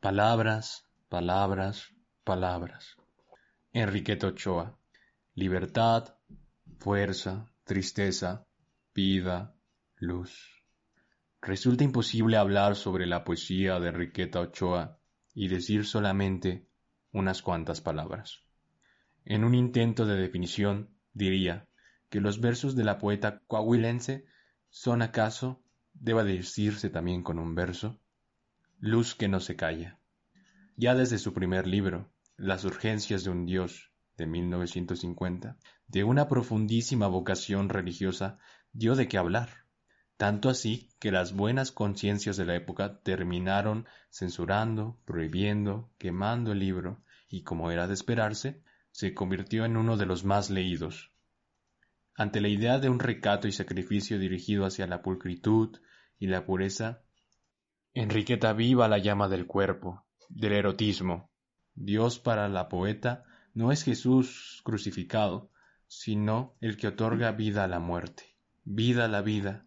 Palabras, palabras, palabras. Enriqueta Ochoa. Libertad, fuerza, tristeza, vida, luz. Resulta imposible hablar sobre la poesía de Enriqueta Ochoa y decir solamente unas cuantas palabras. En un intento de definición, diría que los versos de la poeta coahuilense son acaso, deba decirse también con un verso, Luz que no se calla. Ya desde su primer libro, Las urgencias de un Dios, de 1950, de una profundísima vocación religiosa, dio de qué hablar. Tanto así que las buenas conciencias de la época terminaron censurando, prohibiendo, quemando el libro, y como era de esperarse, se convirtió en uno de los más leídos. Ante la idea de un recato y sacrificio dirigido hacia la pulcritud y la pureza, Enriqueta viva la llama del cuerpo, del erotismo. Dios para la poeta no es Jesús crucificado, sino el que otorga vida a la muerte, vida a la vida.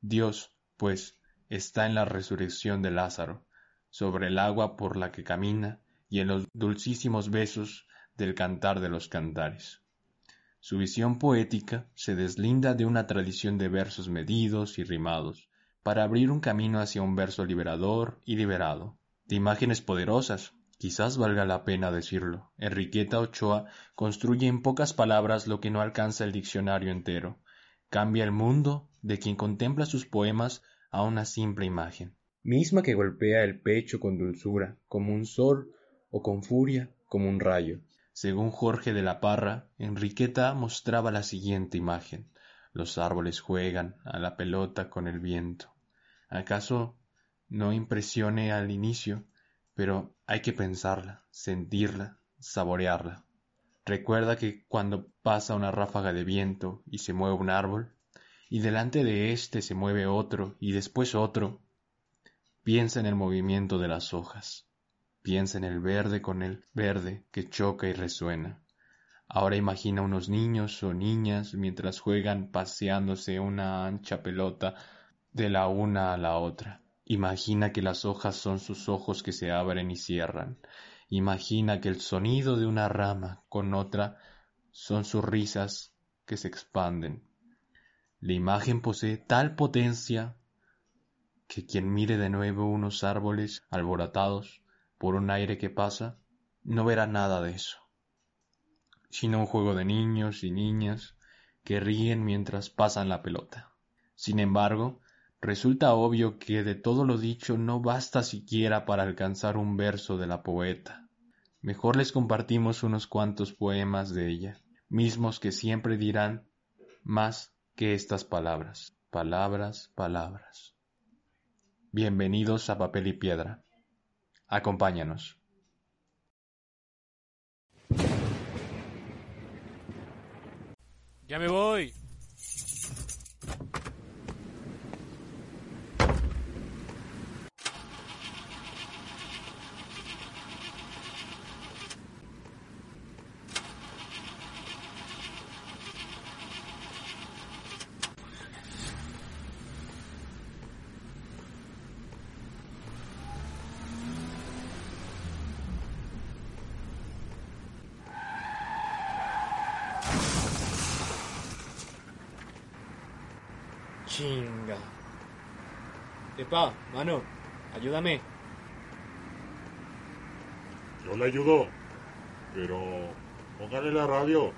Dios, pues, está en la resurrección de Lázaro, sobre el agua por la que camina y en los dulcísimos besos del cantar de los cantares. Su visión poética se deslinda de una tradición de versos medidos y rimados, para abrir un camino hacia un verso liberador y liberado, de imágenes poderosas, quizás valga la pena decirlo. Enriqueta Ochoa construye en pocas palabras lo que no alcanza el diccionario entero, cambia el mundo de quien contempla sus poemas a una simple imagen, misma que golpea el pecho con dulzura, como un sol, o con furia, como un rayo. Según Jorge de la Parra, Enriqueta mostraba la siguiente imagen. Los árboles juegan a la pelota con el viento. ¿Acaso no impresione al inicio? Pero hay que pensarla, sentirla, saborearla. Recuerda que cuando pasa una ráfaga de viento y se mueve un árbol, y delante de éste se mueve otro y después otro, piensa en el movimiento de las hojas, piensa en el verde con el verde que choca y resuena. Ahora imagina unos niños o niñas mientras juegan paseándose una ancha pelota de la una a la otra. Imagina que las hojas son sus ojos que se abren y cierran. Imagina que el sonido de una rama con otra son sus risas que se expanden. La imagen posee tal potencia que quien mire de nuevo unos árboles alborotados por un aire que pasa, no verá nada de eso, sino un juego de niños y niñas que ríen mientras pasan la pelota. Sin embargo, Resulta obvio que de todo lo dicho no basta siquiera para alcanzar un verso de la poeta. Mejor les compartimos unos cuantos poemas de ella, mismos que siempre dirán más que estas palabras, palabras, palabras. Bienvenidos a Papel y Piedra. Acompáñanos. Ya me voy. Chinga. Epa, mano, ayúdame. Yo le ayudo, pero póngale la radio.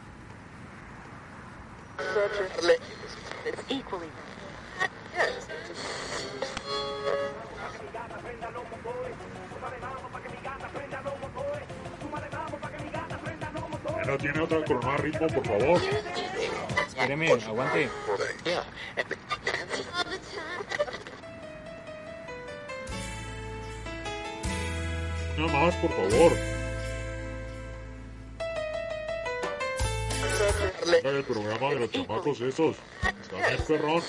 ¿No tiene otra con más ritmo, por favor? Espéreme, aguante. Nada más, por favor. El programa de los chamacos esos. Está bien, perrón.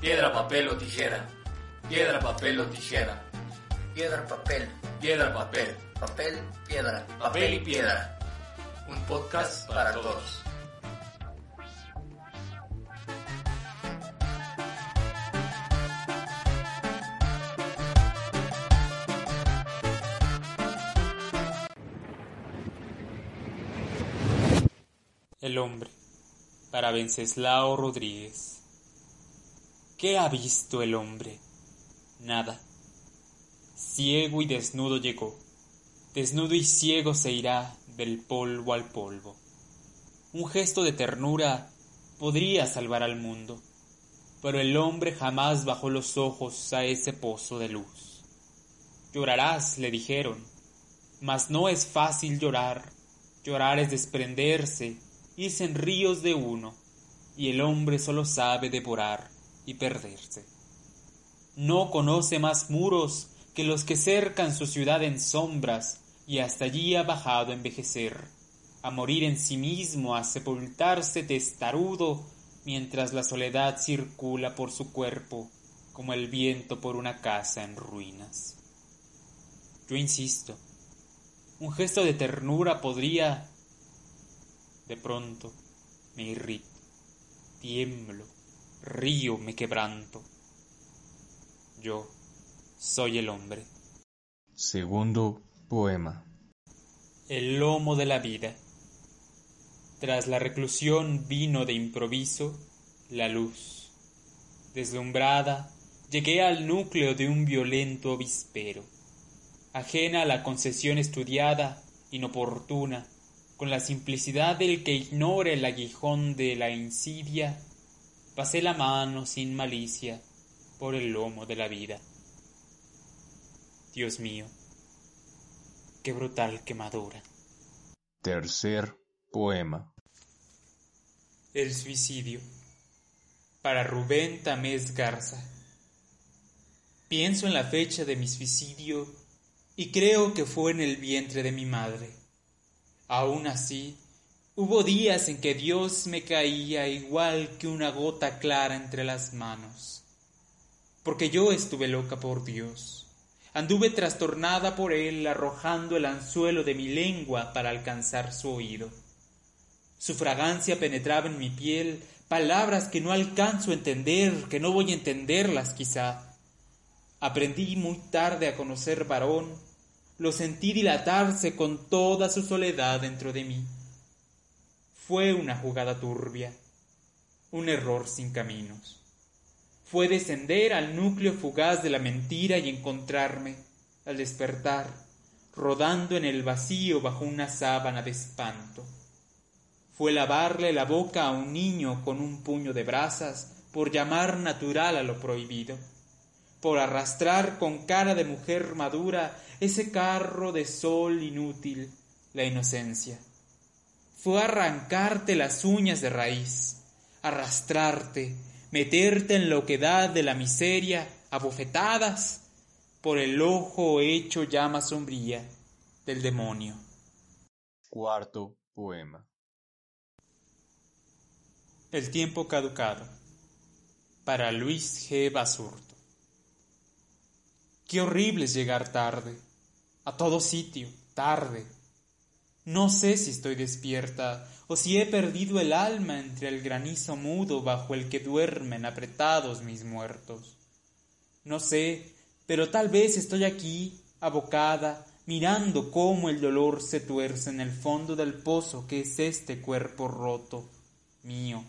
Piedra, papel o tijera. Piedra, papel o tijera. Piedra, papel. Piedra, papel. Papel, piedra. Papel y piedra. Un podcast para todos. El hombre, para Venceslao Rodríguez. ¿Qué ha visto el hombre? Nada. Ciego y desnudo llegó, desnudo y ciego se irá del polvo al polvo. Un gesto de ternura podría salvar al mundo, pero el hombre jamás bajó los ojos a ese pozo de luz. Llorarás, le dijeron, mas no es fácil llorar. Llorar es desprenderse, irse en ríos de uno, y el hombre solo sabe devorar y perderse. No conoce más muros que los que cercan su ciudad en sombras, y hasta allí ha bajado a envejecer, a morir en sí mismo, a sepultarse testarudo, mientras la soledad circula por su cuerpo como el viento por una casa en ruinas. Yo insisto, un gesto de ternura podría... De pronto me irrito, tiemblo, río, me quebranto. Yo soy el hombre. Segundo poema. El lomo de la vida. Tras la reclusión vino de improviso la luz. Deslumbrada, llegué al núcleo de un violento avispero. Ajena a la concesión estudiada, inoportuna, con la simplicidad del que ignora el aguijón de la insidia, pasé la mano sin malicia por el lomo de la vida. Dios mío, qué brutal quemadura. Tercer poema. El suicidio. Para Rubén Tamés Garza. Pienso en la fecha de mi suicidio y creo que fue en el vientre de mi madre. Aún así, hubo días en que Dios me caía igual que una gota clara entre las manos. Porque yo estuve loca por Dios. Anduve trastornada por Él arrojando el anzuelo de mi lengua para alcanzar su oído. Su fragancia penetraba en mi piel, palabras que no alcanzo a entender, que no voy a entenderlas quizá. Aprendí muy tarde a conocer varón, lo sentí dilatarse con toda su soledad dentro de mí. Fue una jugada turbia, un error sin caminos. Fue descender al núcleo fugaz de la mentira y encontrarme, al despertar, rodando en el vacío bajo una sábana de espanto. Fue lavarle la boca a un niño con un puño de brasas por llamar natural a lo prohibido, por arrastrar con cara de mujer madura ese carro de sol inútil, la inocencia. Fue arrancarte las uñas de raíz, arrastrarte, meterte en la oquedad de la miseria, abofetadas por el ojo hecho llama sombría del demonio. Cuarto poema. El tiempo caducado. Para Luis G. Basurto. Qué horrible es llegar tarde. A todo sitio, tarde. No sé si estoy despierta o si he perdido el alma entre el granizo mudo bajo el que duermen apretados mis muertos. No sé, pero tal vez estoy aquí, abocada, mirando cómo el dolor se tuerce en el fondo del pozo que es este cuerpo roto, mío,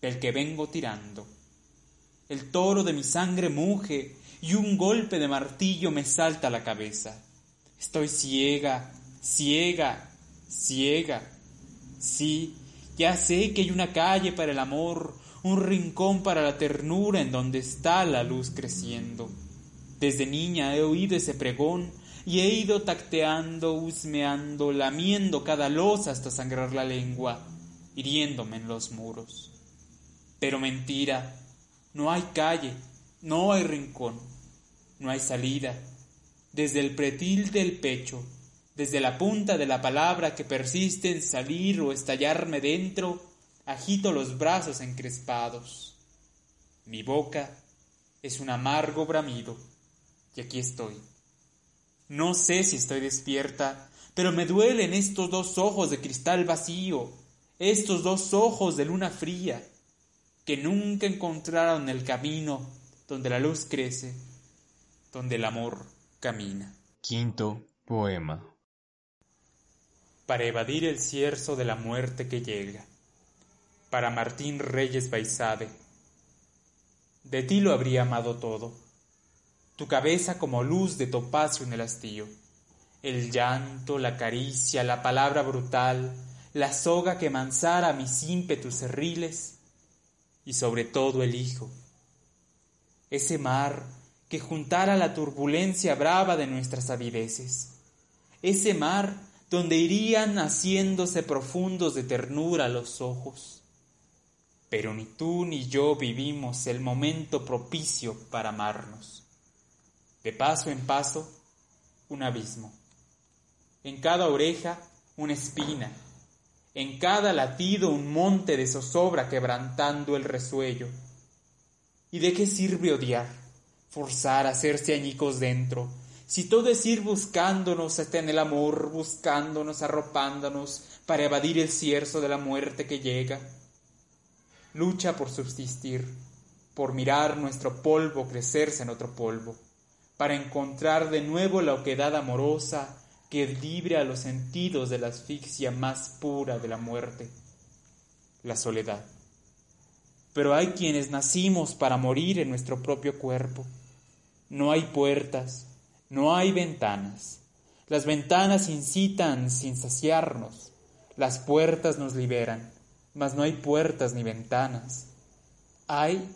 del que vengo tirando. El toro de mi sangre muge y un golpe de martillo me salta a la cabeza. Estoy ciega, ciega, ciega. Sí, ya sé que hay una calle para el amor, un rincón para la ternura en donde está la luz creciendo. Desde niña he oído ese pregón y he ido tacteando, husmeando, lamiendo cada losa hasta sangrar la lengua, hiriéndome en los muros. Pero mentira, no hay calle, no hay rincón, no hay salida. Desde el pretil del pecho, desde la punta de la palabra que persiste en salir o estallarme dentro, agito los brazos encrespados. Mi boca es un amargo bramido, y aquí estoy. No sé si estoy despierta, pero me duelen estos dos ojos de cristal vacío, estos dos ojos de luna fría, que nunca encontraron el camino donde la luz crece, donde el amor camina. Quinto poema. Para evadir el cierzo de la muerte que llega. para Martín Reyes Baizade. De ti lo habría amado todo, tu cabeza como luz de topacio en el hastío, el llanto, la caricia, la palabra brutal, la soga que mansara mis ímpetus cerriles, y sobre todo el hijo, ese mar que juntara la turbulencia brava de nuestras avideces, ese mar donde irían haciéndose profundos de ternura los ojos. Pero ni tú ni yo vivimos el momento propicio para amarnos. De paso en paso, un abismo. En cada oreja, una espina. En cada latido, un monte de zozobra quebrantando el resuello. ¿Y de qué sirve odiar? Forzar a hacerse añicos dentro, si todo es ir buscándonos hasta en el amor, buscándonos, arropándonos, para evadir el cierzo de la muerte que llega. Lucha por subsistir, por mirar nuestro polvo crecerse en otro polvo, para encontrar de nuevo la oquedad amorosa que libre a los sentidos de la asfixia más pura de la muerte, la soledad. Pero hay quienes nacimos para morir en nuestro propio cuerpo. No hay puertas, no hay ventanas. Las ventanas incitan sin saciarnos. Las puertas nos liberan, mas no hay puertas ni ventanas. Hay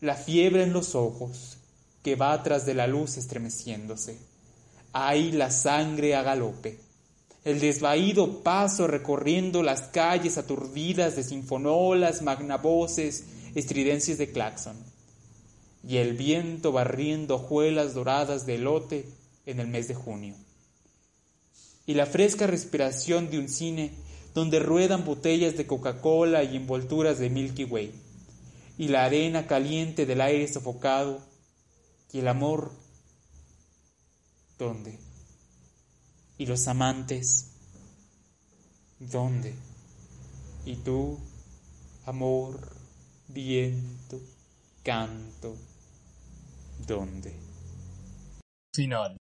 la fiebre en los ojos, que va tras de la luz estremeciéndose. Hay la sangre a galope, el desvaído paso recorriendo las calles aturdidas de sinfonolas, magnavoces, estridencias de claxon y el viento barriendo hojuelas doradas de elote en el mes de junio. Y la fresca respiración de un cine donde ruedan botellas de Coca-Cola y envolturas de Milky Way, y la arena caliente del aire sofocado, y el amor, ¿dónde? Y los amantes, ¿dónde? Y tú, amor, viento, canto, ¿Dónde? Final.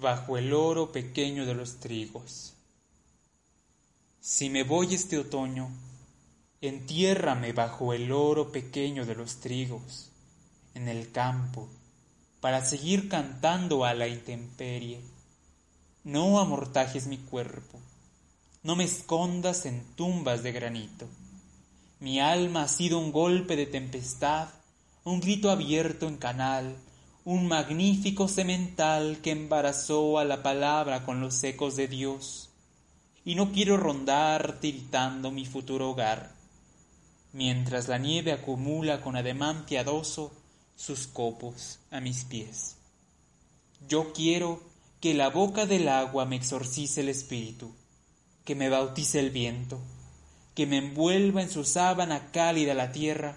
Bajo el oro pequeño de los trigos. Si me voy este otoño, entiérrame bajo el oro pequeño de los trigos, en el campo, para seguir cantando a la intemperie. No amortajes mi cuerpo, no me escondas en tumbas de granito. Mi alma ha sido un golpe de tempestad un grito abierto en canal, un magnífico semental que embarazó a la palabra con los ecos de Dios. Y no quiero rondar tiritando mi futuro hogar, mientras la nieve acumula con ademán piadoso sus copos a mis pies. Yo quiero que la boca del agua me exorcice el espíritu, que me bautice el viento, que me envuelva en su sábana cálida la tierra,